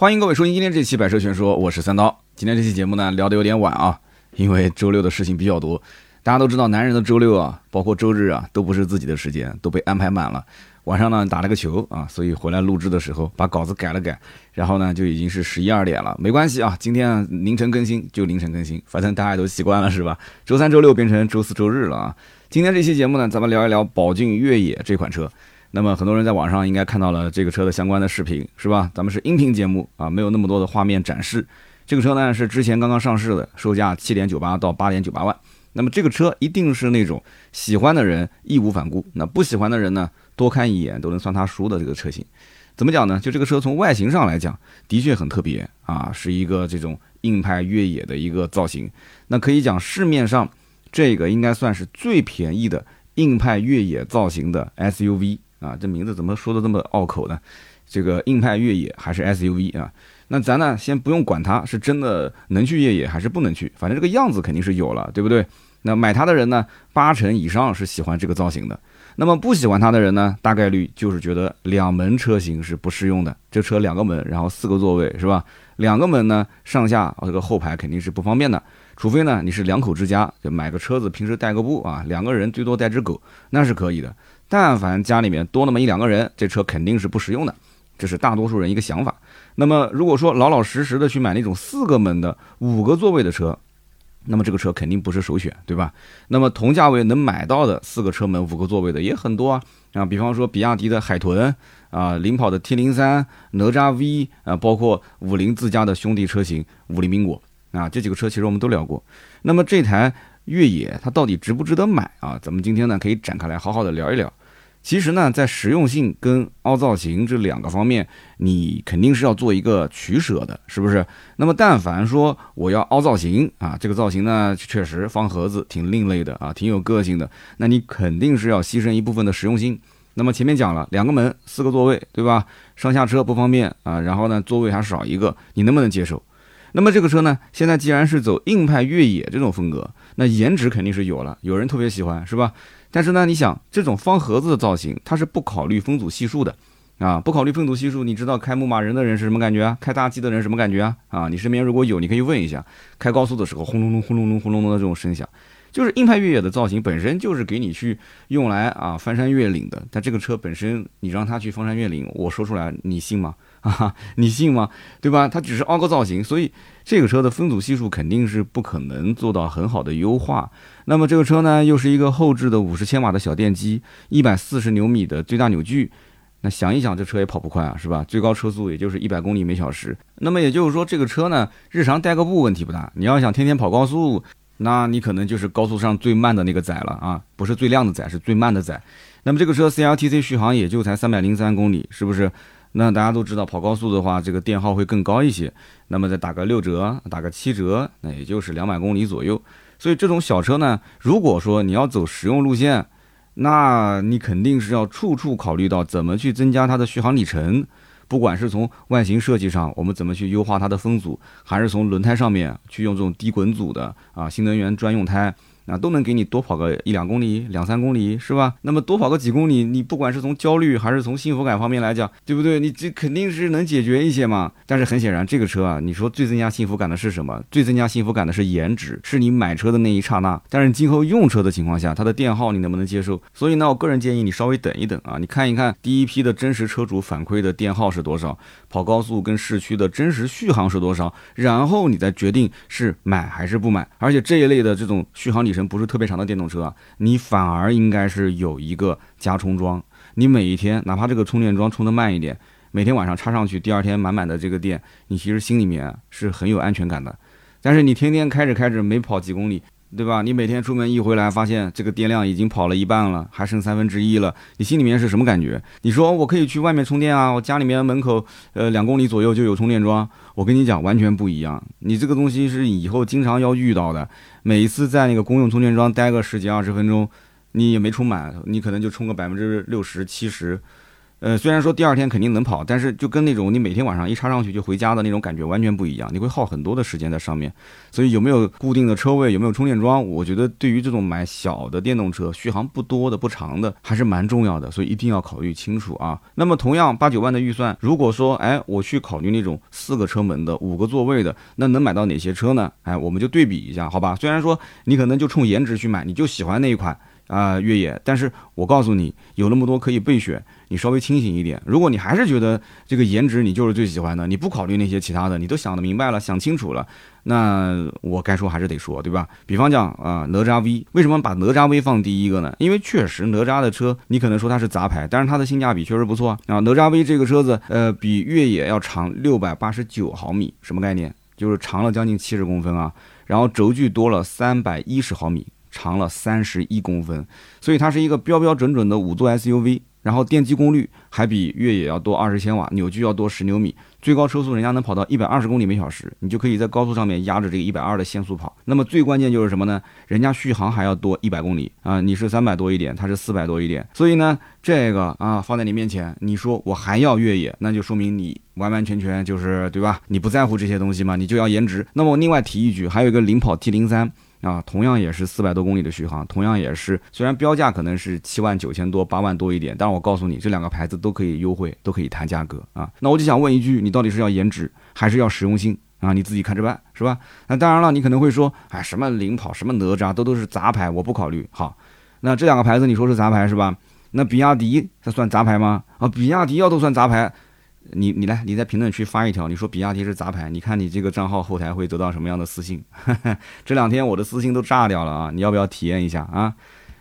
欢迎各位收听今天这期《百车全说》，我是三刀。今天这期节目呢聊得有点晚啊，因为周六的事情比较多。大家都知道，男人的周六啊，包括周日啊，都不是自己的时间，都被安排满了。晚上呢打了个球啊，所以回来录制的时候把稿子改了改，然后呢就已经是十一二点了。没关系啊，今天凌晨更新就凌晨更新，反正大家都习惯了是吧？周三、周六变成周四周日了啊。今天这期节目呢，咱们聊一聊宝骏越野这款车。那么很多人在网上应该看到了这个车的相关的视频，是吧？咱们是音频节目啊，没有那么多的画面展示。这个车呢是之前刚刚上市的，售价七点九八到八点九八万。那么这个车一定是那种喜欢的人义无反顾，那不喜欢的人呢，多看一眼都能算他输的这个车型。怎么讲呢？就这个车从外形上来讲，的确很特别啊，是一个这种硬派越野的一个造型。那可以讲市面上这个应该算是最便宜的硬派越野造型的 SUV 啊，这名字怎么说的这么拗口呢？这个硬派越野还是 SUV 啊？那咱呢，先不用管它是真的能去越野还是不能去，反正这个样子肯定是有了，对不对？那买它的人呢，八成以上是喜欢这个造型的。那么不喜欢它的人呢，大概率就是觉得两门车型是不适用的。这车两个门，然后四个座位，是吧？两个门呢，上下这个后排肯定是不方便的。除非呢，你是两口之家，就买个车子，平时带个步啊，两个人最多带只狗，那是可以的。但凡家里面多那么一两个人，这车肯定是不实用的。这是大多数人一个想法。那么如果说老老实实的去买那种四个门的五个座位的车，那么这个车肯定不是首选，对吧？那么同价位能买到的四个车门五个座位的也很多啊啊，比方说比亚迪的海豚啊，领跑的 T 零三、哪吒 V 啊，包括五菱自家的兄弟车型五菱缤果啊，这几个车其实我们都聊过。那么这台越野它到底值不值得买啊？咱们今天呢可以展开来好好的聊一聊。其实呢，在实用性跟凹造型这两个方面，你肯定是要做一个取舍的，是不是？那么，但凡说我要凹造型啊，这个造型呢，确实方盒子挺另类的啊，挺有个性的，那你肯定是要牺牲一部分的实用性。那么前面讲了，两个门，四个座位，对吧？上下车不方便啊，然后呢，座位还少一个，你能不能接受？那么这个车呢，现在既然是走硬派越野这种风格，那颜值肯定是有了，有人特别喜欢，是吧？但是呢，你想这种方盒子的造型，它是不考虑风阻系数的，啊，不考虑风阻系数，你知道开牧马人的人是什么感觉啊？开大 G 的人什么感觉啊？啊，你身边如果有，你可以问一下，开高速的时候轰隆隆、轰隆隆、轰隆隆的这种声响，就是硬派越野的造型本身就是给你去用来啊翻山越岭的。但这个车本身，你让它去翻山越岭，我说出来你信吗？啊，你信吗？对吧？它只是凹个造型，所以这个车的分组系数肯定是不可能做到很好的优化。那么这个车呢，又是一个后置的五十千瓦的小电机，一百四十牛米的最大扭矩。那想一想，这车也跑不快啊，是吧？最高车速也就是一百公里每小时。那么也就是说，这个车呢，日常代个步问题不大。你要想天天跑高速，那你可能就是高速上最慢的那个仔了啊，不是最靓的仔，是最慢的仔。那么这个车 CLTC 续航也就才三百零三公里，是不是？那大家都知道，跑高速的话，这个电耗会更高一些。那么再打个六折，打个七折，那也就是两百公里左右。所以这种小车呢，如果说你要走实用路线，那你肯定是要处处考虑到怎么去增加它的续航里程。不管是从外形设计上，我们怎么去优化它的风阻，还是从轮胎上面去用这种低滚阻的啊新能源专用胎。那都能给你多跑个一两公里、两三公里，是吧？那么多跑个几公里，你不管是从焦虑还是从幸福感方面来讲，对不对？你这肯定是能解决一些嘛。但是很显然，这个车啊，你说最增加幸福感的是什么？最增加幸福感的是颜值，是你买车的那一刹那。但是今后用车的情况下，它的电耗你能不能接受？所以呢，我个人建议你稍微等一等啊，你看一看第一批的真实车主反馈的电耗是多少，跑高速跟市区的真实续航是多少，然后你再决定是买还是不买。而且这一类的这种续航里程程。不是特别长的电动车，你反而应该是有一个加充桩。你每一天哪怕这个充电桩充的慢一点，每天晚上插上去，第二天满满的这个电，你其实心里面是很有安全感的。但是你天天开着开着没跑几公里。对吧？你每天出门一回来，发现这个电量已经跑了一半了，还剩三分之一了，你心里面是什么感觉？你说我可以去外面充电啊，我家里面门口呃两公里左右就有充电桩。我跟你讲，完全不一样。你这个东西是以后经常要遇到的，每一次在那个公用充电桩待个十几二十分钟，你也没充满，你可能就充个百分之六十七十，呃，虽然说第二天肯定能跑，但是就跟那种你每天晚上一插上去就回家的那种感觉完全不一样，你会耗很多的时间在上面。所以有没有固定的车位，有没有充电桩，我觉得对于这种买小的电动车，续航不多的、不长的，还是蛮重要的。所以一定要考虑清楚啊。那么同样八九万的预算，如果说哎我去考虑那种四个车门的、五个座位的，那能买到哪些车呢？哎，我们就对比一下，好吧？虽然说你可能就冲颜值去买，你就喜欢那一款。啊，越野，但是我告诉你，有那么多可以备选，你稍微清醒一点。如果你还是觉得这个颜值你就是最喜欢的，你不考虑那些其他的，你都想得明白了，想清楚了，那我该说还是得说，对吧？比方讲啊，哪吒 V，为什么把哪吒 V 放第一个呢？因为确实哪吒的车，你可能说它是杂牌，但是它的性价比确实不错啊。哪吒 V 这个车子，呃，比越野要长六百八十九毫米，什么概念？就是长了将近七十公分啊，然后轴距多了三百一十毫米。长了三十一公分，所以它是一个标标准准的五座 SUV，然后电机功率还比越野要多二十千瓦，扭矩要多十牛米，最高车速人家能跑到一百二十公里每小时，你就可以在高速上面压着这个一百二的限速跑。那么最关键就是什么呢？人家续航还要多一百公里啊，你是三百多一点，它是四百多一点，所以呢，这个啊放在你面前，你说我还要越野，那就说明你完完全全就是对吧？你不在乎这些东西嘛，你就要颜值。那么我另外提一句，还有一个领跑 T 零三。啊，同样也是四百多公里的续航，同样也是，虽然标价可能是七万九千多、八万多一点，但是我告诉你，这两个牌子都可以优惠，都可以谈价格啊。那我就想问一句，你到底是要颜值还是要实用性啊？你自己看着办，是吧？那当然了，你可能会说，哎，什么领跑、什么哪吒，都都是杂牌，我不考虑。好，那这两个牌子你说是杂牌是吧？那比亚迪它算杂牌吗？啊，比亚迪要都算杂牌。你你来，你在评论区发一条，你说比亚迪是杂牌，你看你这个账号后台会得到什么样的私信？这两天我的私信都炸掉了啊！你要不要体验一下啊？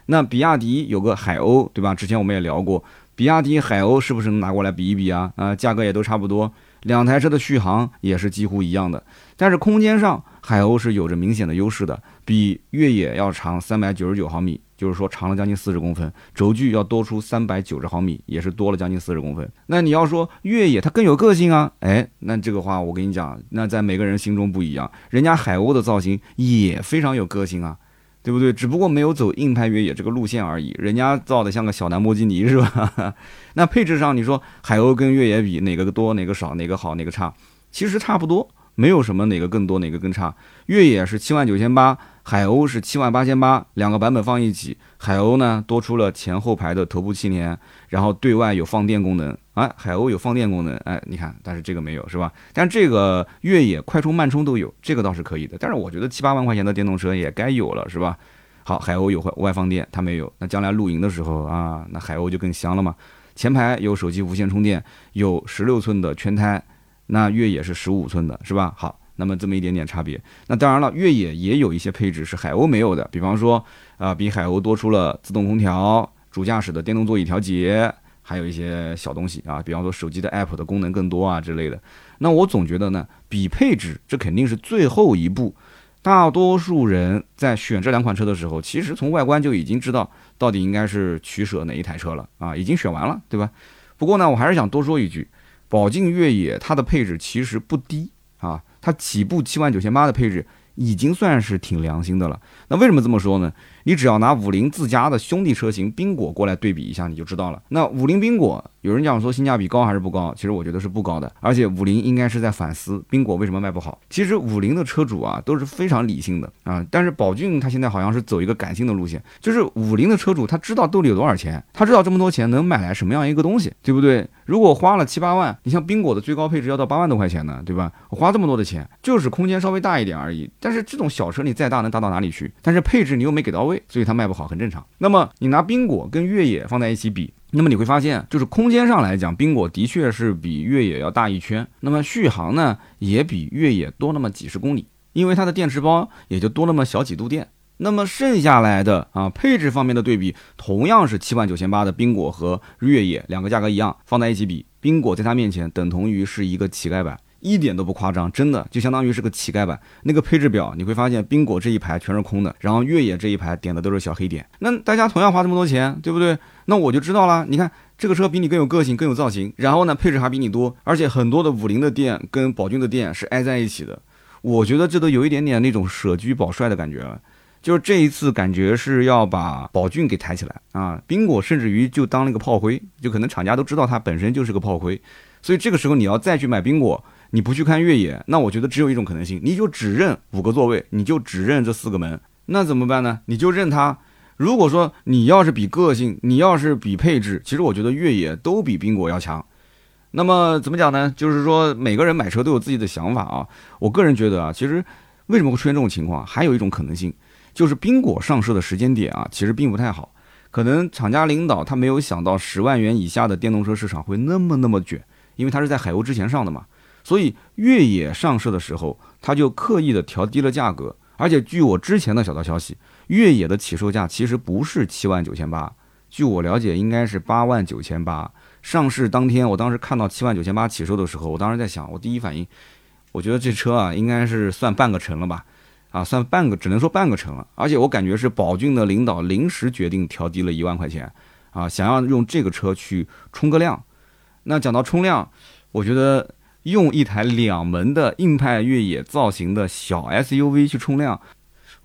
那比亚迪有个海鸥，对吧？之前我们也聊过，比亚迪海鸥是不是能拿过来比一比啊？啊，价格也都差不多，两台车的续航也是几乎一样的，但是空间上海鸥是有着明显的优势的，比越野要长三百九十九毫米。就是说长了将近四十公分，轴距要多出三百九十毫米，也是多了将近四十公分。那你要说越野它更有个性啊，哎，那这个话我跟你讲，那在每个人心中不一样。人家海鸥的造型也非常有个性啊，对不对？只不过没有走硬派越野这个路线而已。人家造的像个小兰博基尼是吧？那配置上你说海鸥跟越野比哪个多哪个少哪个好哪个差？其实差不多，没有什么哪个更多哪个更差。越野是七万九千八。海鸥是七万八千八，两个版本放一起，海鸥呢多出了前后排的头部气帘，然后对外有放电功能，哎，海鸥有放电功能，哎，你看，但是这个没有是吧？但这个越野快充慢充都有，这个倒是可以的。但是我觉得七八万块钱的电动车也该有了是吧？好，海鸥有外放电，它没有，那将来露营的时候啊，那海鸥就更香了嘛。前排有手机无线充电，有十六寸的全胎，那越野是十五寸的，是吧？好。那么这么一点点差别，那当然了，越野也有一些配置是海鸥没有的，比方说，啊，比海鸥多出了自动空调、主驾驶的电动座椅调节，还有一些小东西啊，比方说手机的 app 的功能更多啊之类的。那我总觉得呢，比配置这肯定是最后一步，大多数人在选这两款车的时候，其实从外观就已经知道到底应该是取舍哪一台车了啊，已经选完了，对吧？不过呢，我还是想多说一句，宝骏越野它的配置其实不低。它起步七万九千八的配置已经算是挺良心的了。那为什么这么说呢？你只要拿五菱自家的兄弟车型缤果过来对比一下，你就知道了。那五菱缤果。有人讲说性价比高还是不高？其实我觉得是不高的，而且五菱应该是在反思缤果为什么卖不好。其实五菱的车主啊都是非常理性的啊，但是宝骏它现在好像是走一个感性的路线，就是五菱的车主他知道兜里有多少钱，他知道这么多钱能买来什么样一个东西，对不对？如果花了七八万，你像缤果的最高配置要到八万多块钱呢，对吧？我花这么多的钱，就是空间稍微大一点而已。但是这种小车你再大能大到哪里去？但是配置你又没给到位，所以它卖不好很正常。那么你拿缤果跟越野放在一起比。那么你会发现，就是空间上来讲，缤果的确是比越野要大一圈。那么续航呢，也比越野多那么几十公里，因为它的电池包也就多那么小几度电。那么剩下来的啊，配置方面的对比，同样是七万九千八的缤果和越野两个价格一样，放在一起比，缤果在它面前等同于是一个乞丐版。一点都不夸张，真的就相当于是个乞丐版。那个配置表你会发现，宾果这一排全是空的，然后越野这一排点的都是小黑点。那大家同样花这么多钱，对不对？那我就知道了。你看这个车比你更有个性，更有造型，然后呢配置还比你多，而且很多的五菱的店跟宝骏的店是挨在一起的。我觉得这都有一点点那种舍车保帅的感觉了。就是这一次感觉是要把宝骏给抬起来啊，宾果甚至于就当那个炮灰，就可能厂家都知道它本身就是个炮灰，所以这个时候你要再去买宾果，你不去看越野，那我觉得只有一种可能性，你就只认五个座位，你就只认这四个门，那怎么办呢？你就认它。如果说你要是比个性，你要是比配置，其实我觉得越野都比宾果要强。那么怎么讲呢？就是说每个人买车都有自己的想法啊。我个人觉得啊，其实为什么会出现这种情况？还有一种可能性，就是宾果上市的时间点啊，其实并不太好。可能厂家领导他没有想到十万元以下的电动车市场会那么那么卷，因为它是在海鸥之前上的嘛。所以越野上市的时候，他就刻意的调低了价格。而且据我之前的小道消息。越野的起售价其实不是七万九千八，据我了解应该是八万九千八。上市当天，我当时看到七万九千八起售的时候，我当时在想，我第一反应，我觉得这车啊应该是算半个成了吧，啊算半个，只能说半个成了。而且我感觉是宝骏的领导临时决定调低了一万块钱，啊想要用这个车去冲个量。那讲到冲量，我觉得用一台两门的硬派越野造型的小 SUV 去冲量。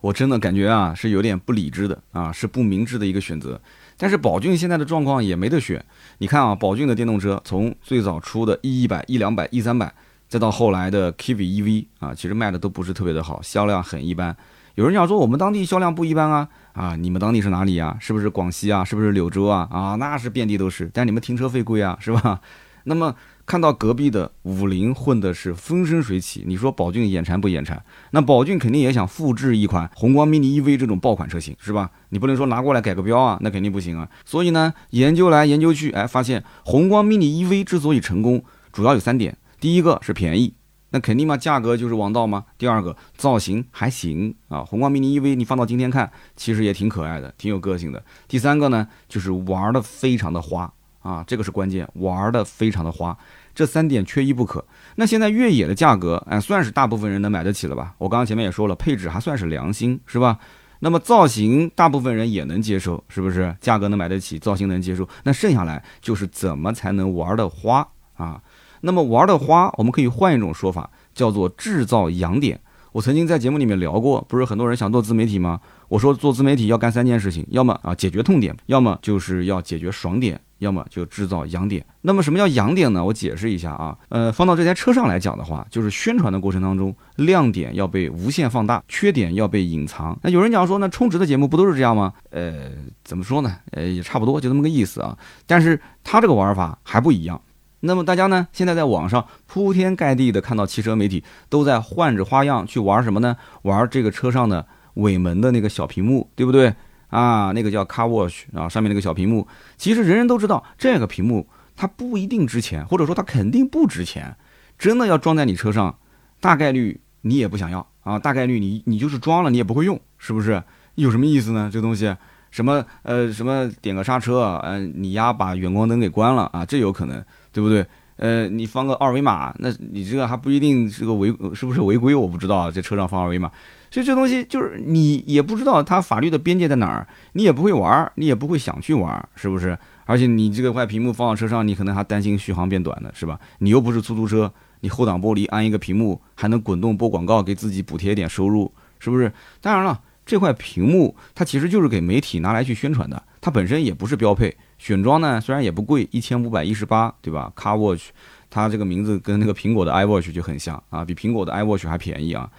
我真的感觉啊，是有点不理智的啊，是不明智的一个选择。但是宝骏现在的状况也没得选。你看啊，宝骏的电动车从最早出的 E 一百、E 两百、E 三百，再到后来的 Kiwi EV 啊，其实卖的都不是特别的好，销量很一般。有人讲说我们当地销量不一般啊啊，你们当地是哪里呀？是不是广西啊？是不是柳州啊？啊，那是遍地都是。但你们停车费贵啊，是吧？那么。看到隔壁的五菱混的是风生水起，你说宝骏眼馋不眼馋？那宝骏肯定也想复制一款宏光 mini EV 这种爆款车型，是吧？你不能说拿过来改个标啊，那肯定不行啊。所以呢，研究来研究去，哎，发现宏光 mini EV 之所以成功，主要有三点：第一个是便宜，那肯定嘛，价格就是王道嘛；第二个造型还行啊，宏光 mini EV 你放到今天看，其实也挺可爱的，挺有个性的；第三个呢，就是玩的非常的花。啊，这个是关键，玩的非常的花，这三点缺一不可。那现在越野的价格，哎，算是大部分人能买得起了吧？我刚刚前面也说了，配置还算是良心，是吧？那么造型，大部分人也能接受，是不是？价格能买得起，造型能接受，那剩下来就是怎么才能玩的花啊？那么玩的花，我们可以换一种说法，叫做制造痒点。我曾经在节目里面聊过，不是很多人想做自媒体吗？我说做自媒体要干三件事情，要么啊解决痛点，要么就是要解决爽点。要么就制造痒点。那么什么叫痒点呢？我解释一下啊，呃，放到这台车上来讲的话，就是宣传的过程当中，亮点要被无限放大，缺点要被隐藏。那有人讲说，那充值的节目不都是这样吗？呃，怎么说呢？呃，也差不多，就这么个意思啊。但是它这个玩法还不一样。那么大家呢，现在在网上铺天盖地的看到汽车媒体都在换着花样去玩什么呢？玩这个车上的尾门的那个小屏幕，对不对？啊，那个叫 Car Watch 啊，上面那个小屏幕，其实人人都知道，这个屏幕它不一定值钱，或者说它肯定不值钱。真的要装在你车上，大概率你也不想要啊，大概率你你就是装了，你也不会用，是不是？有什么意思呢？这东西，什么呃什么点个刹车，嗯，你丫把远光灯给关了啊，这有可能，对不对？呃，你放个二维码，那你这个还不一定是个违，是不是违规？我不知道啊，在车上放二维码。所以这东西就是你也不知道它法律的边界在哪儿，你也不会玩儿，你也不会想去玩儿，是不是？而且你这个块屏幕放到车上，你可能还担心续航变短呢，是吧？你又不是出租车，你后挡玻璃安一个屏幕，还能滚动播广告，给自己补贴一点收入，是不是？当然了，这块屏幕它其实就是给媒体拿来去宣传的，它本身也不是标配。选装呢虽然也不贵，一千五百一十八，对吧？Car Watch，它这个名字跟那个苹果的 iWatch 就很像啊，比苹果的 iWatch 还便宜啊。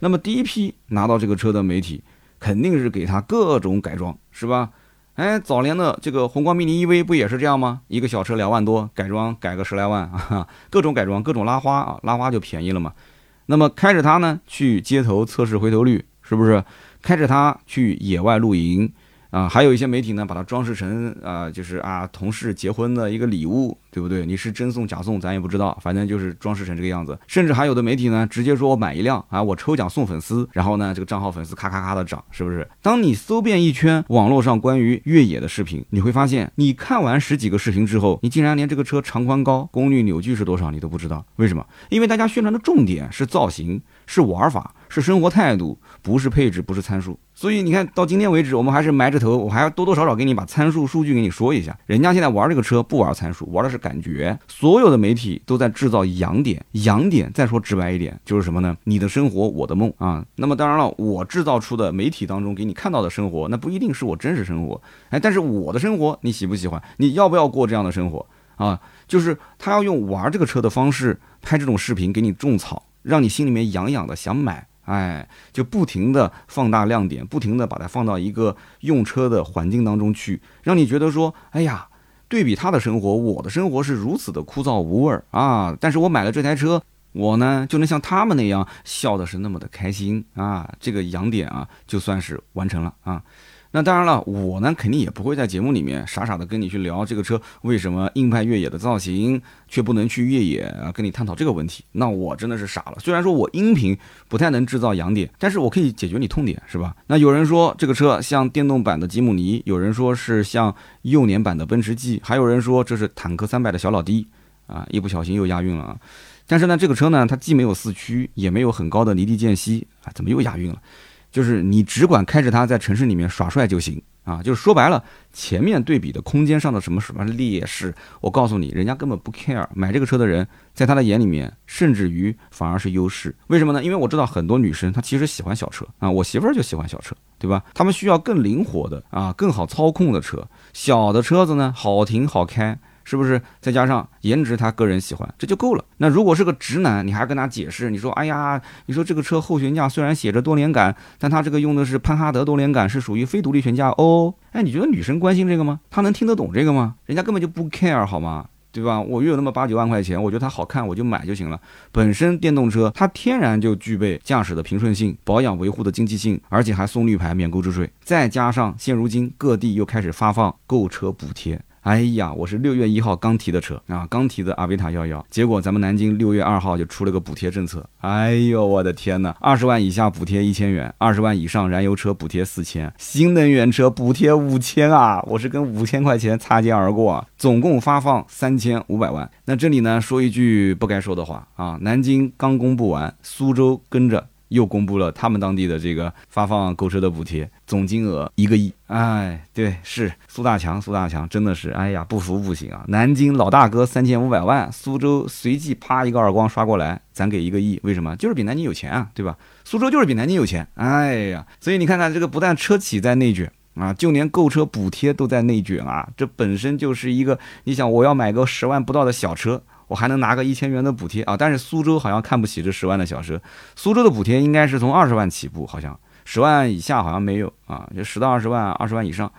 那么第一批拿到这个车的媒体，肯定是给他各种改装，是吧？哎，早年的这个宏光 mini EV 不也是这样吗？一个小车两万多，改装改个十来万 啊，各种改装，各种拉花啊，拉花就便宜了嘛。那么开着它呢，去街头测试回头率，是不是？开着它去野外露营。啊，还有一些媒体呢，把它装饰成啊，就是啊，同事结婚的一个礼物，对不对？你是真送假送，咱也不知道，反正就是装饰成这个样子。甚至还有的媒体呢，直接说我买一辆啊，我抽奖送粉丝，然后呢，这个账号粉丝咔咔咔的涨，是不是？当你搜遍一圈网络上关于越野的视频，你会发现，你看完十几个视频之后，你竟然连这个车长宽高、功率、扭矩是多少你都不知道。为什么？因为大家宣传的重点是造型、是玩法、是生活态度，不是配置，不是参数。所以你看到今天为止，我们还是埋着头，我还要多多少少给你把参数数据给你说一下。人家现在玩这个车不玩参数，玩的是感觉。所有的媒体都在制造痒点，痒点再说直白一点就是什么呢？你的生活，我的梦啊。那么当然了，我制造出的媒体当中给你看到的生活，那不一定是我真实生活。哎，但是我的生活你喜不喜欢？你要不要过这样的生活啊？就是他要用玩这个车的方式拍这种视频给你种草，让你心里面痒痒的想买。哎，就不停的放大亮点，不停的把它放到一个用车的环境当中去，让你觉得说，哎呀，对比他的生活，我的生活是如此的枯燥无味儿啊！但是我买了这台车，我呢就能像他们那样笑的是那么的开心啊！这个痒点啊，就算是完成了啊。那当然了，我呢肯定也不会在节目里面傻傻的跟你去聊这个车为什么硬派越野的造型却不能去越野啊，跟你探讨这个问题，那我真的是傻了。虽然说我音频不太能制造痒点，但是我可以解决你痛点，是吧？那有人说这个车像电动版的吉姆尼，有人说是像幼年版的奔驰 G，还有人说这是坦克三百的小老弟啊，一不小心又押韵了啊。但是呢，这个车呢，它既没有四驱，也没有很高的离地间隙啊，怎么又押韵了？就是你只管开着它在城市里面耍帅就行啊！就是说白了，前面对比的空间上的什么什么劣势，我告诉你，人家根本不 care。买这个车的人，在他的眼里面，甚至于反而是优势。为什么呢？因为我知道很多女生她其实喜欢小车啊，我媳妇儿就喜欢小车，对吧？她们需要更灵活的啊，更好操控的车。小的车子呢，好停好开。是不是再加上颜值，他个人喜欢，这就够了。那如果是个直男，你还跟他解释，你说，哎呀，你说这个车后悬架虽然写着多连杆，但它这个用的是潘哈德多连杆，是属于非独立悬架哦。哎，你觉得女生关心这个吗？她能听得懂这个吗？人家根本就不 care 好吗？对吧？我又有那么八九万块钱，我觉得它好看，我就买就行了。本身电动车它天然就具备驾驶的平顺性、保养维护的经济性，而且还送绿牌、免购置税，再加上现如今各地又开始发放购车补贴。哎呀，我是六月一号刚提的车啊，刚提的阿维塔幺幺，结果咱们南京六月二号就出了个补贴政策。哎呦，我的天哪！二十万以下补贴一千元，二十万以上燃油车补贴四千，新能源车补贴五千啊！我是跟五千块钱擦肩而过，总共发放三千五百万。那这里呢，说一句不该说的话啊，南京刚公布完，苏州跟着。又公布了他们当地的这个发放购车的补贴总金额一个亿，哎，对，是苏大强，苏大强真的是，哎呀，不服不行啊！南京老大哥三千五百万，苏州随即啪一个耳光刷过来，咱给一个亿，为什么？就是比南京有钱啊，对吧？苏州就是比南京有钱，哎呀，所以你看看这个，不但车企在内卷啊，就连购车补贴都在内卷啊，这本身就是一个，你想我要买个十万不到的小车。我还能拿个一千元的补贴啊！但是苏州好像看不起这十万的小车，苏州的补贴应该是从二十万起步，好像十万以下好像没有啊，就十到二十万，二十万以上。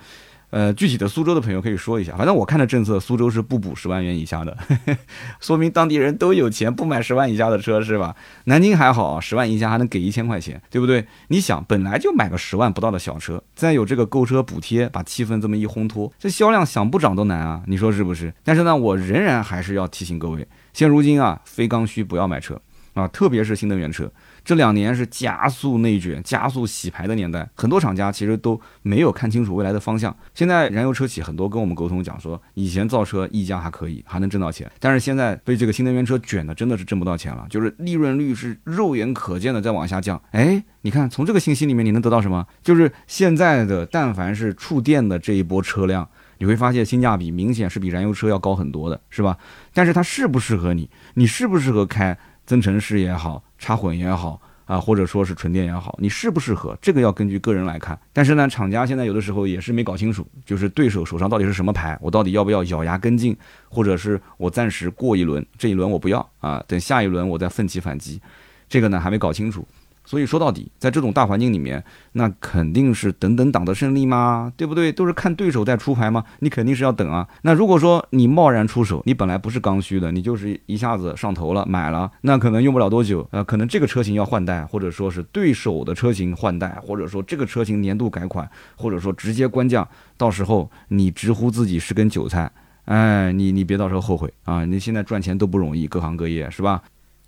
呃，具体的苏州的朋友可以说一下，反正我看的政策，苏州是不补十万元以下的，说明当地人都有钱，不买十万以下的车是吧？南京还好，十万以下还能给一千块钱，对不对？你想，本来就买个十万不到的小车，再有这个购车补贴，把气氛这么一烘托，这销量想不涨都难啊！你说是不是？但是呢，我仍然还是要提醒各位，现如今啊，非刚需不要买车啊，特别是新能源车。这两年是加速内卷、加速洗牌的年代，很多厂家其实都没有看清楚未来的方向。现在燃油车企很多跟我们沟通讲说，以前造车溢价还可以，还能挣到钱，但是现在被这个新能源车卷的真的是挣不到钱了，就是利润率是肉眼可见的在往下降。哎，你看从这个信息里面你能得到什么？就是现在的但凡是触电的这一波车辆，你会发现性价比明显是比燃油车要高很多的，是吧？但是它适不适合你？你适不适合开？增程式也好，插混也好啊，或者说是纯电也好，你适不适合？这个要根据个人来看。但是呢，厂家现在有的时候也是没搞清楚，就是对手手上到底是什么牌，我到底要不要咬牙跟进，或者是我暂时过一轮，这一轮我不要啊，等下一轮我再奋起反击，这个呢还没搞清楚。所以说到底，在这种大环境里面，那肯定是等等党的胜利吗？对不对？都是看对手在出牌吗？你肯定是要等啊。那如果说你贸然出手，你本来不是刚需的，你就是一下子上头了买了，那可能用不了多久，呃，可能这个车型要换代，或者说是对手的车型换代，或者说这个车型年度改款，或者说直接官降，到时候你直呼自己是根韭菜，哎，你你别到时候后悔啊！你现在赚钱都不容易，各行各业是吧？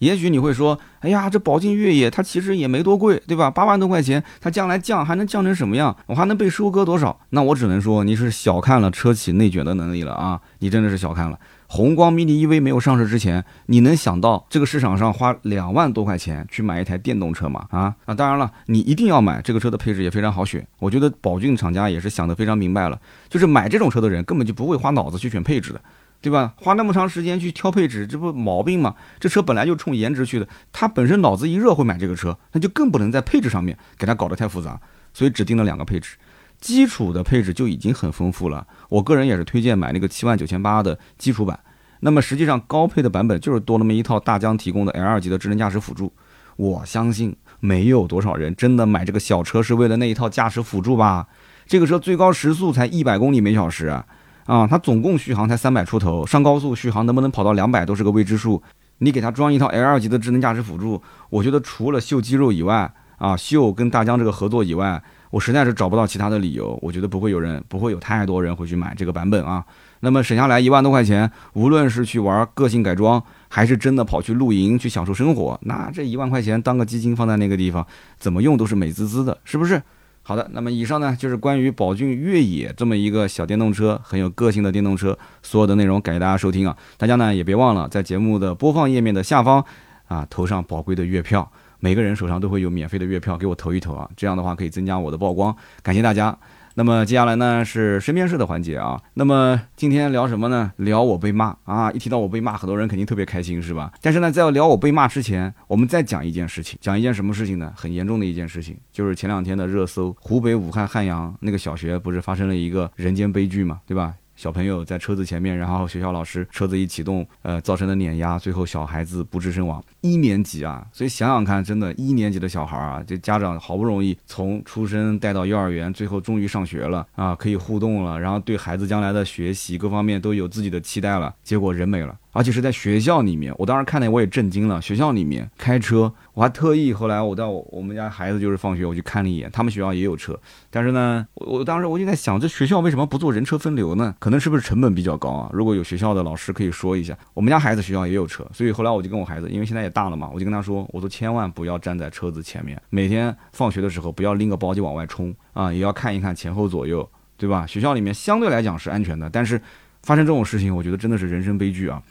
也许你会说，哎呀，这宝骏越野它其实也没多贵，对吧？八万多块钱，它将来降还能降成什么样？我还能被收割多少？那我只能说你是小看了车企内卷的能力了啊！你真的是小看了。宏光 mini EV 没有上市之前，你能想到这个市场上花两万多块钱去买一台电动车吗？啊啊！当然了，你一定要买这个车的配置也非常好选。我觉得宝骏厂家也是想得非常明白了，就是买这种车的人根本就不会花脑子去选配置的。对吧？花那么长时间去挑配置，这不毛病吗？这车本来就冲颜值去的，他本身脑子一热会买这个车，那就更不能在配置上面给他搞得太复杂，所以只定了两个配置，基础的配置就已经很丰富了。我个人也是推荐买那个七万九千八的基础版。那么实际上高配的版本就是多那么一套大疆提供的 L 二级的智能驾驶辅助。我相信没有多少人真的买这个小车是为了那一套驾驶辅助吧？这个车最高时速才一百公里每小时啊！啊，它总共续航才三百出头，上高速续航能不能跑到两百都是个未知数。你给它装一套 L 级的智能驾驶辅助，我觉得除了秀肌肉以外，啊，秀跟大疆这个合作以外，我实在是找不到其他的理由。我觉得不会有人，不会有太多人会去买这个版本啊。那么省下来一万多块钱，无论是去玩个性改装，还是真的跑去露营去享受生活，那这一万块钱当个基金放在那个地方，怎么用都是美滋滋的，是不是？好的，那么以上呢就是关于宝骏越野这么一个小电动车，很有个性的电动车，所有的内容感谢大家收听啊！大家呢也别忘了在节目的播放页面的下方啊投上宝贵的月票，每个人手上都会有免费的月票，给我投一投啊！这样的话可以增加我的曝光，感谢大家。那么接下来呢是身边事的环节啊。那么今天聊什么呢？聊我被骂啊！一提到我被骂，很多人肯定特别开心，是吧？但是呢，在聊我被骂之前，我们再讲一件事情，讲一件什么事情呢？很严重的一件事情，就是前两天的热搜，湖北武汉汉阳那个小学不是发生了一个人间悲剧嘛，对吧？小朋友在车子前面，然后学校老师车子一启动，呃，造成的碾压，最后小孩子不治身亡。一年级啊，所以想想看，真的，一年级的小孩啊，这家长好不容易从出生带到幼儿园，最后终于上学了啊，可以互动了，然后对孩子将来的学习各方面都有自己的期待了，结果人没了。而且是在学校里面，我当时看的我也震惊了。学校里面开车，我还特意后来我到我们家孩子就是放学我去看了一眼，他们学校也有车。但是呢，我我当时我就在想，这学校为什么不做人车分流呢？可能是不是成本比较高啊？如果有学校的老师可以说一下，我们家孩子学校也有车，所以后来我就跟我孩子，因为现在也大了嘛，我就跟他说，我说千万不要站在车子前面，每天放学的时候不要拎个包就往外冲啊，也要看一看前后左右，对吧？学校里面相对来讲是安全的，但是发生这种事情，我觉得真的是人生悲剧啊。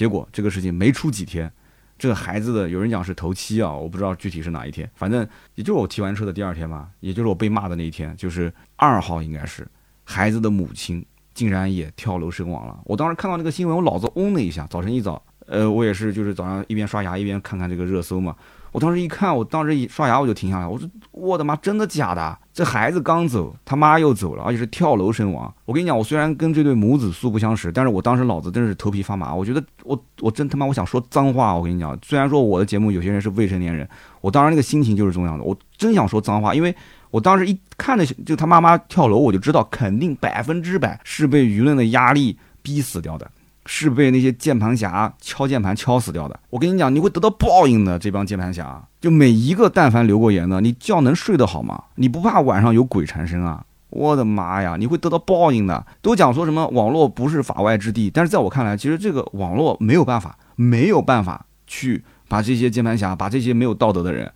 结果这个事情没出几天，这个孩子的有人讲是头七啊，我不知道具体是哪一天，反正也就是我提完车的第二天嘛，也就是我被骂的那一天，就是二号应该是孩子的母亲竟然也跳楼身亡了。我当时看到那个新闻，我脑子嗡的一下。早晨一早，呃，我也是就是早上一边刷牙一边看看这个热搜嘛。我当时一看，我当时一刷牙我就停下来，我说我的妈，真的假的？这孩子刚走，他妈又走了，而且是跳楼身亡。我跟你讲，我虽然跟这对母子素不相识，但是我当时脑子真是头皮发麻。我觉得我我真他妈我想说脏话。我跟你讲，虽然说我的节目有些人是未成年人，我当时那个心情就是这样的。我真想说脏话，因为我当时一看的就他妈妈跳楼，我就知道肯定百分之百是被舆论的压力逼死掉的。是被那些键盘侠敲键盘敲死掉的。我跟你讲，你会得到报应的。这帮键盘侠，就每一个但凡留过言的，你觉能睡得好吗？你不怕晚上有鬼缠身啊？我的妈呀，你会得到报应的。都讲说什么网络不是法外之地，但是在我看来，其实这个网络没有办法，没有办法去把这些键盘侠，把这些没有道德的人，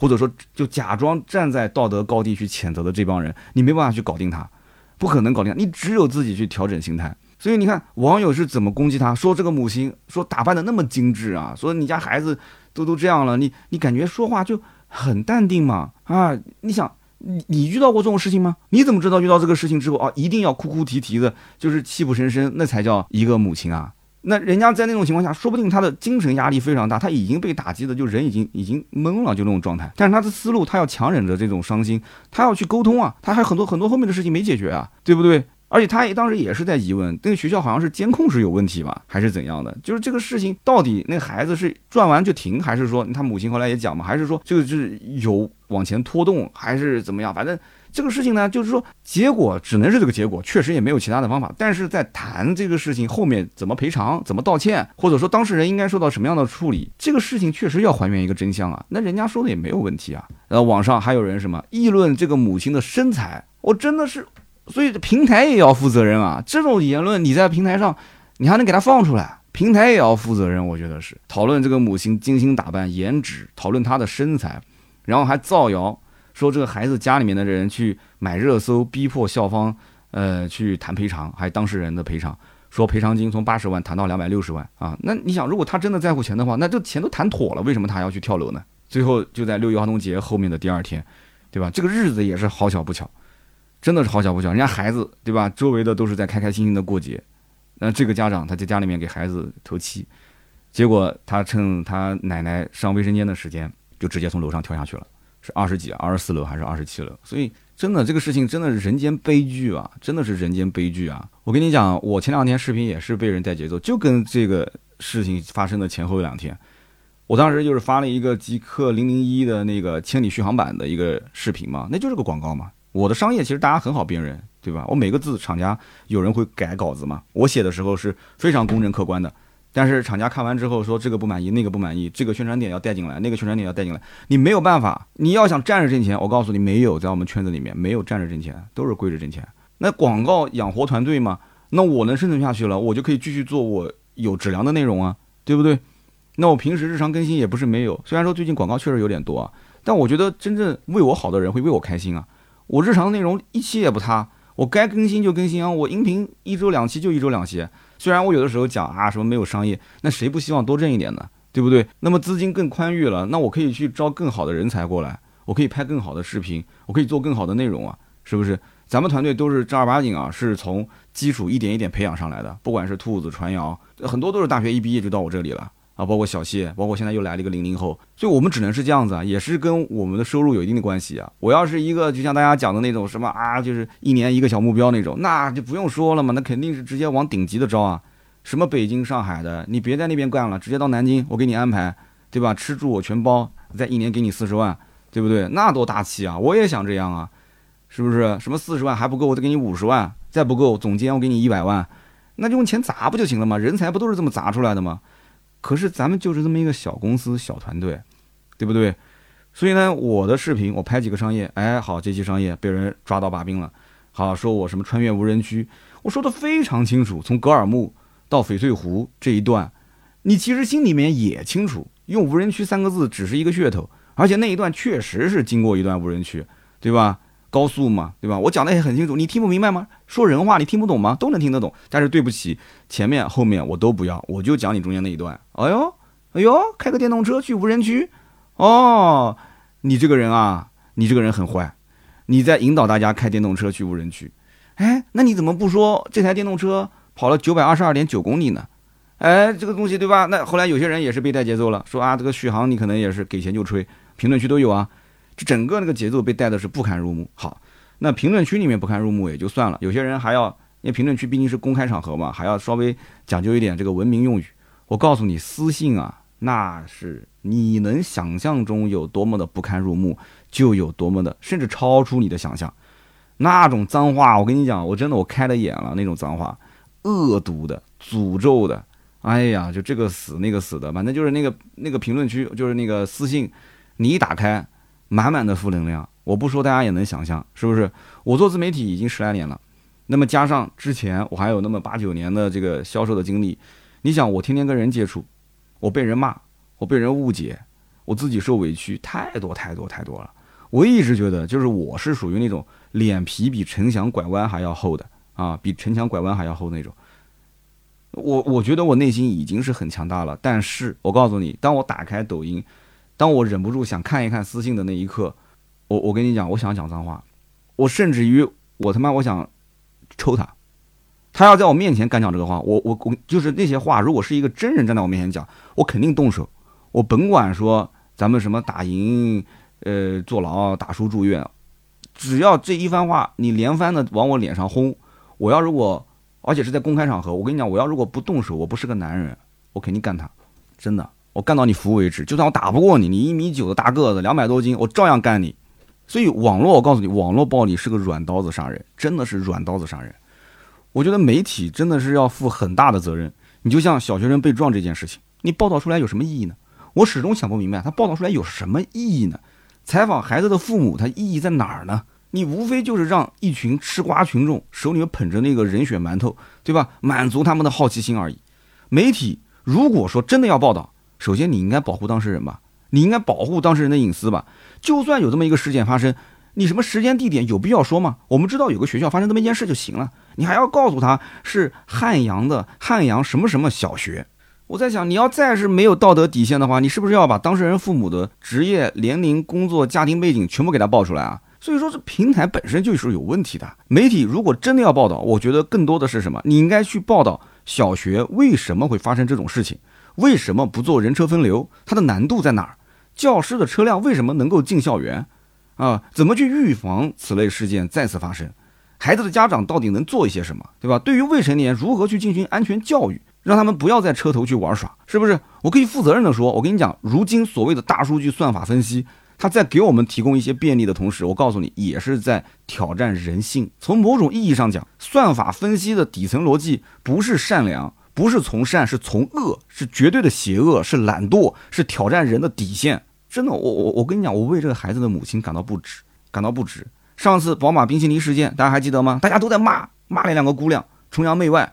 或者说就假装站在道德高地去谴责的这帮人，你没办法去搞定他，不可能搞定他。你只有自己去调整心态。所以你看网友是怎么攻击他，说这个母亲说打扮的那么精致啊，说你家孩子都都这样了，你你感觉说话就很淡定嘛啊？你想你你遇到过这种事情吗？你怎么知道遇到这个事情之后啊，一定要哭哭啼啼的，就是泣不成声，那才叫一个母亲啊？那人家在那种情况下，说不定他的精神压力非常大，他已经被打击的就人已经已经懵了，就那种状态。但是他的思路，他要强忍着这种伤心，他要去沟通啊，他还很多很多后面的事情没解决啊，对不对？而且他也当时也是在疑问，那个学校好像是监控是有问题吧，还是怎样的？就是这个事情到底那孩子是转完就停，还是说他母亲后来也讲嘛，还是说这个是有往前拖动，还是怎么样？反正这个事情呢，就是说结果只能是这个结果，确实也没有其他的方法。但是在谈这个事情后面怎么赔偿、怎么道歉，或者说当事人应该受到什么样的处理，这个事情确实要还原一个真相啊。那人家说的也没有问题啊。呃，网上还有人什么议论这个母亲的身材，我真的是。所以平台也要负责任啊！这种言论你在平台上，你还能给他放出来？平台也要负责任，我觉得是讨论这个母亲精心打扮、颜值，讨论她的身材，然后还造谣说这个孩子家里面的人去买热搜，逼迫校方呃去谈赔偿，还当事人的赔偿，说赔偿金从八十万谈到两百六十万啊。那你想，如果他真的在乎钱的话，那这钱都谈妥了，为什么他要去跳楼呢？最后就在六一儿童节后面的第二天，对吧？这个日子也是好巧不巧，真的是好巧不巧，人家孩子对吧？周围的都是在开开心心的过节。那这个家长他在家里面给孩子头七，结果他趁他奶奶上卫生间的时间，就直接从楼上跳下去了，是二十几、二十四楼还是二十七楼？所以真的这个事情真的是人间悲剧啊，真的是人间悲剧啊！我跟你讲，我前两天视频也是被人带节奏，就跟这个事情发生的前后两天，我当时就是发了一个极客零零一的那个千里续航版的一个视频嘛，那就是个广告嘛。我的商业其实大家很好辨认。对吧？我每个字厂家有人会改稿子嘛？我写的时候是非常公正客观的，但是厂家看完之后说这个不满意，那个不满意，这个宣传点要带进来，那个宣传点要带进来，你没有办法。你要想站着挣钱，我告诉你，没有在我们圈子里面没有站着挣钱，都是跪着挣钱。那广告养活团队嘛？那我能生存下去了，我就可以继续做我有质量的内容啊，对不对？那我平时日常更新也不是没有，虽然说最近广告确实有点多啊，但我觉得真正为我好的人会为我开心啊。我日常内容一期也不差。我该更新就更新啊！我音频一周两期就一周两期。虽然我有的时候讲啊什么没有商业，那谁不希望多挣一点呢？对不对？那么资金更宽裕了，那我可以去招更好的人才过来，我可以拍更好的视频，我可以做更好的内容啊，是不是？咱们团队都是正儿八经啊，是从基础一点一点培养上来的，不管是兔子、传谣，很多都是大学一毕业就到我这里了。啊，包括小谢，包括现在又来了一个零零后，所以我们只能是这样子啊，也是跟我们的收入有一定的关系啊。我要是一个就像大家讲的那种什么啊，就是一年一个小目标那种，那就不用说了嘛，那肯定是直接往顶级的招啊。什么北京、上海的，你别在那边干了，直接到南京，我给你安排，对吧？吃住我全包，再一年给你四十万，对不对？那多大气啊！我也想这样啊，是不是？什么四十万还不够，我再给你五十万，再不够，总监我给你一百万，那就用钱砸不就行了吗？人才不都是这么砸出来的吗？可是咱们就是这么一个小公司、小团队，对不对？所以呢，我的视频我拍几个商业，哎，好，这期商业被人抓到把柄了，好，说我什么穿越无人区，我说的非常清楚，从格尔木到翡翠湖这一段，你其实心里面也清楚，用无人区三个字只是一个噱头，而且那一段确实是经过一段无人区，对吧？高速嘛，对吧？我讲的也很清楚，你听不明白吗？说人话你听不懂吗？都能听得懂。但是对不起，前面后面我都不要，我就讲你中间那一段。哎呦，哎呦，开个电动车去无人区，哦，你这个人啊，你这个人很坏，你在引导大家开电动车去无人区。哎，那你怎么不说这台电动车跑了九百二十二点九公里呢？哎，这个东西对吧？那后来有些人也是被带节奏了，说啊，这个续航你可能也是给钱就吹，评论区都有啊。整个那个节奏被带的是不堪入目。好，那评论区里面不堪入目也就算了，有些人还要，因为评论区毕竟是公开场合嘛，还要稍微讲究一点这个文明用语。我告诉你，私信啊，那是你能想象中有多么的不堪入目，就有多么的，甚至超出你的想象。那种脏话，我跟你讲，我真的我开了眼了，那种脏话，恶毒的、诅咒的，哎呀，就这个死那个死的，反正就是那个那个评论区，就是那个私信，你一打开。满满的负能量，我不说大家也能想象，是不是？我做自媒体已经十来年了，那么加上之前我还有那么八九年的这个销售的经历，你想我天天跟人接触，我被人骂，我被人误解，我自己受委屈，太多太多太多了。我一直觉得，就是我是属于那种脸皮比城墙拐弯还要厚的啊，比城墙拐弯还要厚那种。我我觉得我内心已经是很强大了，但是我告诉你，当我打开抖音。当我忍不住想看一看私信的那一刻，我我跟你讲，我想讲脏话，我甚至于我他妈我想抽他，他要在我面前敢讲这个话，我我我就是那些话，如果是一个真人站在我面前讲，我肯定动手，我甭管说咱们什么打赢，呃坐牢打输住院，只要这一番话你连番的往我脸上轰，我要如果而且是在公开场合，我跟你讲，我要如果不动手，我不是个男人，我肯定干他，真的。我干到你服为止，就算我打不过你，你一米九的大个子，两百多斤，我照样干你。所以网络，我告诉你，网络暴力是个软刀子杀人，真的是软刀子杀人。我觉得媒体真的是要负很大的责任。你就像小学生被撞这件事情，你报道出来有什么意义呢？我始终想不明白，他报道出来有什么意义呢？采访孩子的父母，他意义在哪儿呢？你无非就是让一群吃瓜群众手里面捧着那个人血馒头，对吧？满足他们的好奇心而已。媒体如果说真的要报道，首先你应该保护当事人吧，你应该保护当事人的隐私吧。就算有这么一个事件发生，你什么时间地点有必要说吗？我们知道有个学校发生这么一件事就行了，你还要告诉他是汉阳的汉阳什么什么小学。我在想，你要再是没有道德底线的话，你是不是要把当事人父母的职业、年龄、工作、家庭背景全部给他报出来啊？所以说，这平台本身就是有问题的。媒体如果真的要报道，我觉得更多的是什么？你应该去报道小学为什么会发生这种事情，为什么不做人车分流，它的难度在哪儿？教师的车辆为什么能够进校园？啊，怎么去预防此类事件再次发生？孩子的家长到底能做一些什么，对吧？对于未成年，如何去进行安全教育？让他们不要在车头去玩耍，是不是？我可以负责任的说，我跟你讲，如今所谓的大数据算法分析，它在给我们提供一些便利的同时，我告诉你，也是在挑战人性。从某种意义上讲，算法分析的底层逻辑不是善良，不是从善，是从恶，是绝对的邪恶，是懒惰，是挑战人的底线。真的，我我我跟你讲，我为这个孩子的母亲感到不值，感到不值。上次宝马冰淇淋事件，大家还记得吗？大家都在骂骂那两个姑娘崇洋媚外。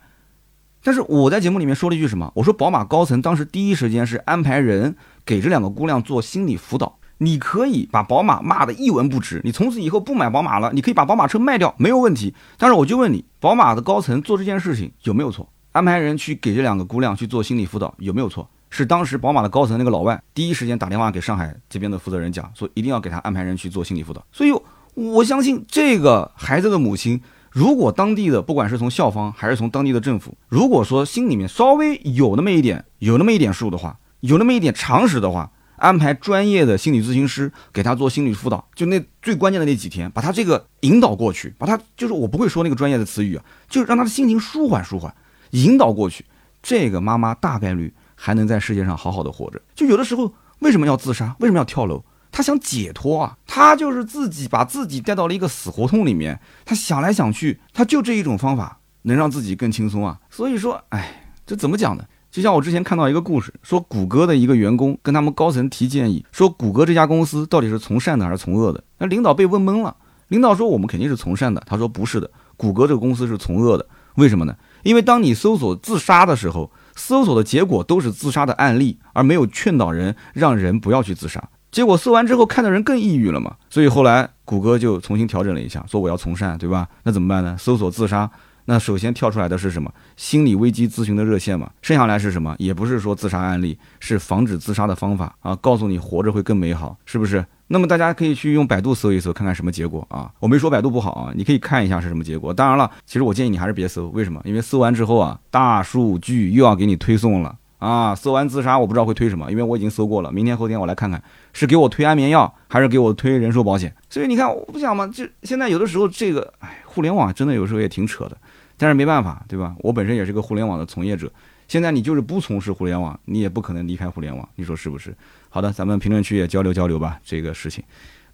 但是我在节目里面说了一句什么？我说宝马高层当时第一时间是安排人给这两个姑娘做心理辅导。你可以把宝马骂得一文不值，你从此以后不买宝马了，你可以把宝马车卖掉，没有问题。但是我就问你，宝马的高层做这件事情有没有错？安排人去给这两个姑娘去做心理辅导有没有错？是当时宝马的高层那个老外第一时间打电话给上海这边的负责人讲，说一定要给他安排人去做心理辅导。所以我相信这个孩子的母亲。如果当地的不管是从校方还是从当地的政府，如果说心里面稍微有那么一点有那么一点数的话，有那么一点常识的话，安排专业的心理咨询师给他做心理辅导，就那最关键的那几天，把他这个引导过去，把他就是我不会说那个专业的词语啊，就让他的心情舒缓舒缓，引导过去，这个妈妈大概率还能在世界上好好的活着。就有的时候为什么要自杀？为什么要跳楼？他想解脱啊，他就是自己把自己带到了一个死胡同里面。他想来想去，他就这一种方法能让自己更轻松啊。所以说，哎，这怎么讲呢？就像我之前看到一个故事，说谷歌的一个员工跟他们高层提建议，说谷歌这家公司到底是从善的还是从恶的？那领导被问懵了。领导说我们肯定是从善的。他说不是的，谷歌这个公司是从恶的。为什么呢？因为当你搜索自杀的时候，搜索的结果都是自杀的案例，而没有劝导人让人不要去自杀。结果搜完之后，看的人更抑郁了嘛，所以后来谷歌就重新调整了一下，说我要从善，对吧？那怎么办呢？搜索自杀，那首先跳出来的是什么？心理危机咨询的热线嘛。剩下来是什么？也不是说自杀案例，是防止自杀的方法啊，告诉你活着会更美好，是不是？那么大家可以去用百度搜一搜，看看什么结果啊？我没说百度不好啊，你可以看一下是什么结果。当然了，其实我建议你还是别搜，为什么？因为搜完之后啊，大数据又要给你推送了。啊，搜完自杀，我不知道会推什么，因为我已经搜过了。明天后天我来看看，是给我推安眠药，还是给我推人寿保险？所以你看，我不想嘛，就现在有的时候这个，哎，互联网真的有时候也挺扯的，但是没办法，对吧？我本身也是个互联网的从业者，现在你就是不从事互联网，你也不可能离开互联网，你说是不是？好的，咱们评论区也交流交流吧，这个事情。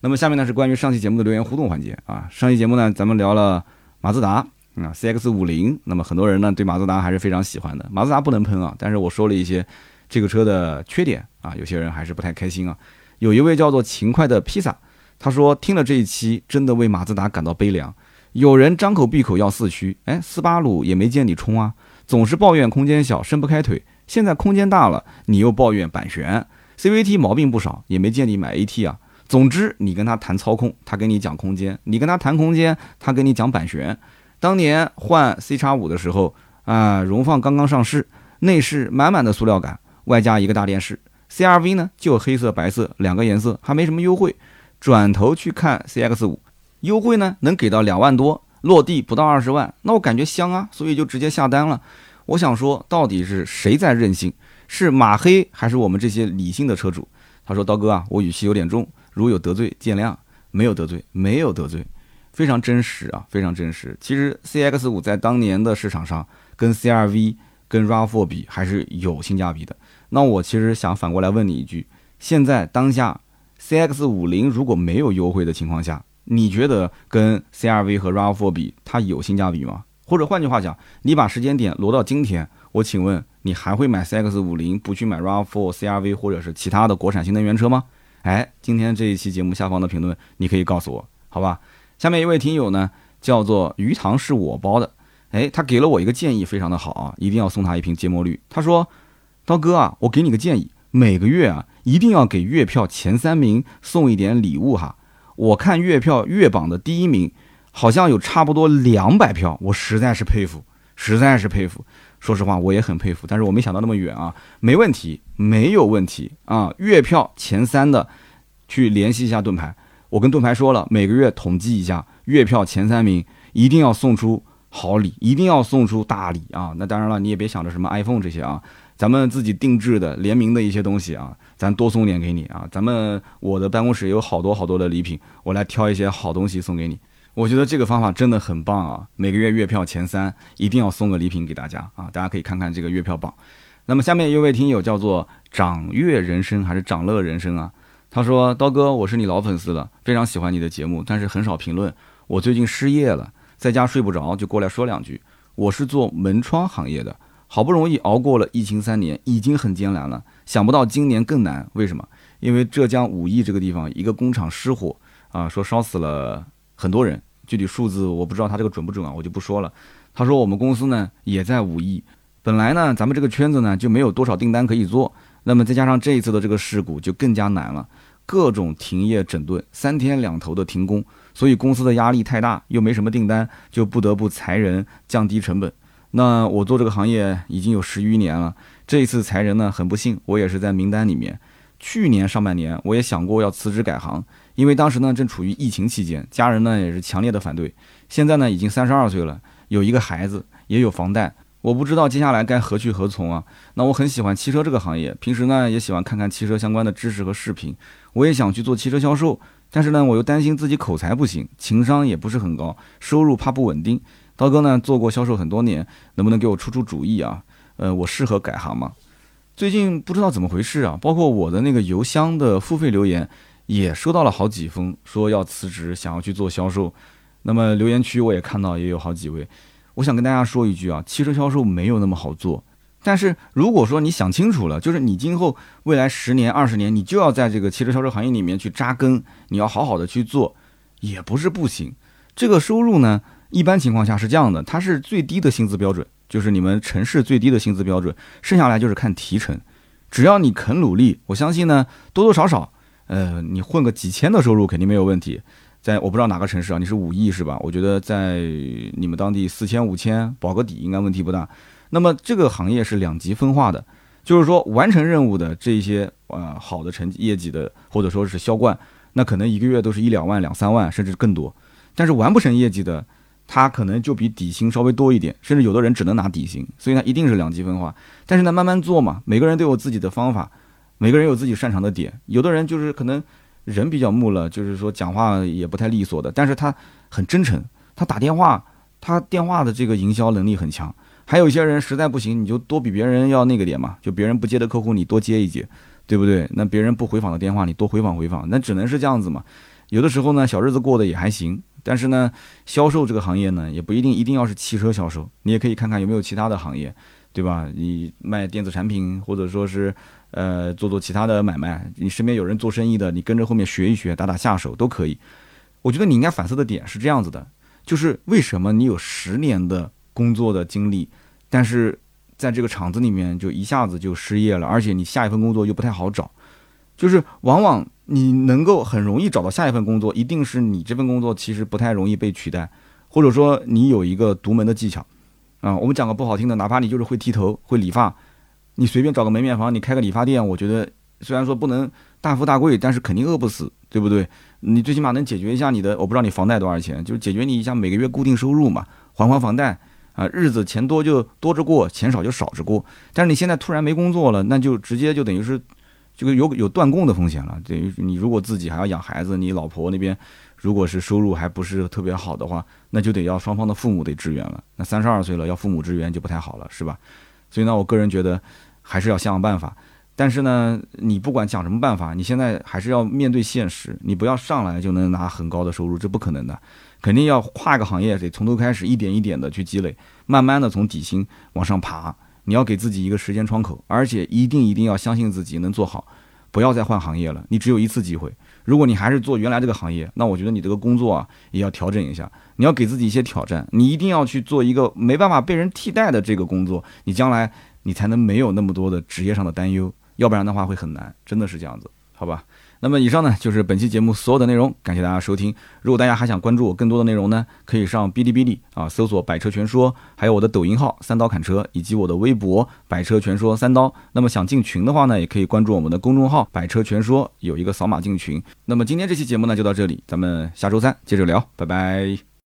那么下面呢是关于上期节目的留言互动环节啊，上期节目呢咱们聊了马自达。啊，CX 五零，那么很多人呢对马自达还是非常喜欢的。马自达不能喷啊，但是我说了一些这个车的缺点啊，有些人还是不太开心啊。有一位叫做勤快的披萨，他说听了这一期，真的为马自达感到悲凉。有人张口闭口要四驱，哎，斯巴鲁也没见你冲啊，总是抱怨空间小，伸不开腿。现在空间大了，你又抱怨板悬，CVT 毛病不少，也没见你买 AT 啊。总之，你跟他谈操控，他跟你讲空间；你跟他谈空间，他跟你讲版悬。当年换 C 叉五的时候啊，荣放刚刚上市，内饰满满的塑料感，外加一个大电视。CRV 呢就黑色白色两个颜色，还没什么优惠。转头去看 CX 五，优惠呢能给到两万多，落地不到二十万，那我感觉香啊，所以就直接下单了。我想说，到底是谁在任性？是马黑还是我们这些理性的车主？他说：“刀哥啊，我语气有点重，如有得罪见谅。没有得罪，没有得罪。”非常真实啊，非常真实。其实 C X 五在当年的市场上，跟 C R V、跟 RAV4 比还是有性价比的。那我其实想反过来问你一句：现在当下 C X 五零如果没有优惠的情况下，你觉得跟 C R V 和 RAV4 比，它有性价比吗？或者换句话讲，你把时间点挪到今天，我请问你还会买 C X 五零，不去买 RAV4、C R V 或者是其他的国产新能源车吗？哎，今天这一期节目下方的评论，你可以告诉我，好吧？下面一位听友呢，叫做鱼塘是我包的，哎，他给了我一个建议，非常的好啊，一定要送他一瓶芥末绿。他说：“刀哥啊，我给你个建议，每个月啊，一定要给月票前三名送一点礼物哈。我看月票月榜的第一名，好像有差不多两百票，我实在是佩服，实在是佩服。说实话，我也很佩服，但是我没想到那么远啊，没问题，没有问题啊。月票前三的，去联系一下盾牌，我跟盾牌说了，每个月统计一下，月票前三名一定要送出。”好礼一定要送出大礼啊！那当然了，你也别想着什么 iPhone 这些啊，咱们自己定制的联名的一些东西啊，咱多送点给你啊。咱们我的办公室有好多好多的礼品，我来挑一些好东西送给你。我觉得这个方法真的很棒啊！每个月月票前三一定要送个礼品给大家啊！大家可以看看这个月票榜。那么下面一位听友叫做掌乐人生还是掌乐人生啊？他说：刀哥，我是你老粉丝了，非常喜欢你的节目，但是很少评论。我最近失业了。在家睡不着，就过来说两句。我是做门窗行业的，好不容易熬过了疫情三年，已经很艰难了。想不到今年更难，为什么？因为浙江武义这个地方一个工厂失火啊，说烧死了很多人，具体数字我不知道他这个准不准啊，我就不说了。他说我们公司呢也在五亿，本来呢咱们这个圈子呢就没有多少订单可以做，那么再加上这一次的这个事故就更加难了，各种停业整顿，三天两头的停工。所以公司的压力太大，又没什么订单，就不得不裁人降低成本。那我做这个行业已经有十余年了，这一次裁人呢，很不幸，我也是在名单里面。去年上半年我也想过要辞职改行，因为当时呢正处于疫情期间，家人呢也是强烈的反对。现在呢已经三十二岁了，有一个孩子，也有房贷，我不知道接下来该何去何从啊。那我很喜欢汽车这个行业，平时呢也喜欢看看汽车相关的知识和视频，我也想去做汽车销售。但是呢，我又担心自己口才不行，情商也不是很高，收入怕不稳定。刀哥呢做过销售很多年，能不能给我出出主意啊？呃，我适合改行吗？最近不知道怎么回事啊，包括我的那个邮箱的付费留言也收到了好几封，说要辞职，想要去做销售。那么留言区我也看到也有好几位，我想跟大家说一句啊，汽车销售没有那么好做。但是如果说你想清楚了，就是你今后未来十年、二十年，你就要在这个汽车销售行业里面去扎根，你要好好的去做，也不是不行。这个收入呢，一般情况下是这样的，它是最低的薪资标准，就是你们城市最低的薪资标准，剩下来就是看提成。只要你肯努力，我相信呢，多多少少，呃，你混个几千的收入肯定没有问题。在我不知道哪个城市啊，你是五亿是吧？我觉得在你们当地四千、五千保个底应该问题不大。那么这个行业是两极分化的，就是说完成任务的这些呃好的成绩业绩的，或者说是销冠，那可能一个月都是一两万、两三万，甚至更多。但是完不成业绩的，他可能就比底薪稍微多一点，甚至有的人只能拿底薪。所以呢，一定是两极分化。但是呢，慢慢做嘛，每个人都有自己的方法，每个人有自己擅长的点。有的人就是可能人比较木了，就是说讲话也不太利索的，但是他很真诚，他打电话，他电话的这个营销能力很强。还有一些人实在不行，你就多比别人要那个点嘛，就别人不接的客户你多接一接，对不对？那别人不回访的电话你多回访回访，那只能是这样子嘛。有的时候呢，小日子过得也还行，但是呢，销售这个行业呢，也不一定一定要是汽车销售，你也可以看看有没有其他的行业，对吧？你卖电子产品，或者说是呃做做其他的买卖，你身边有人做生意的，你跟着后面学一学，打打下手都可以。我觉得你应该反思的点是这样子的，就是为什么你有十年的。工作的经历，但是在这个厂子里面就一下子就失业了，而且你下一份工作又不太好找，就是往往你能够很容易找到下一份工作，一定是你这份工作其实不太容易被取代，或者说你有一个独门的技巧啊。我们讲个不好听的，哪怕你就是会剃头、会理发，你随便找个门面房，你开个理发店，我觉得虽然说不能大富大贵，但是肯定饿不死，对不对？你最起码能解决一下你的，我不知道你房贷多少钱，就是解决你一下每个月固定收入嘛，还还房贷。啊，日子钱多就多着过，钱少就少着过。但是你现在突然没工作了，那就直接就等于是这个有有断供的风险了。等于你如果自己还要养孩子，你老婆那边如果是收入还不是特别好的话，那就得要双方的父母得支援了。那三十二岁了要父母支援就不太好了，是吧？所以呢，我个人觉得还是要想想办法。但是呢，你不管讲什么办法，你现在还是要面对现实，你不要上来就能拿很高的收入，这不可能的。肯定要跨个行业，得从头开始，一点一点的去积累，慢慢的从底薪往上爬。你要给自己一个时间窗口，而且一定一定要相信自己能做好，不要再换行业了。你只有一次机会。如果你还是做原来这个行业，那我觉得你这个工作啊也要调整一下，你要给自己一些挑战，你一定要去做一个没办法被人替代的这个工作，你将来你才能没有那么多的职业上的担忧，要不然的话会很难，真的是这样子，好吧？那么以上呢就是本期节目所有的内容，感谢大家收听。如果大家还想关注我更多的内容呢，可以上哔哩哔哩啊搜索“百车全说”，还有我的抖音号“三刀砍车”，以及我的微博“百车全说三刀”。那么想进群的话呢，也可以关注我们的公众号“百车全说”，有一个扫码进群。那么今天这期节目呢就到这里，咱们下周三接着聊，拜拜。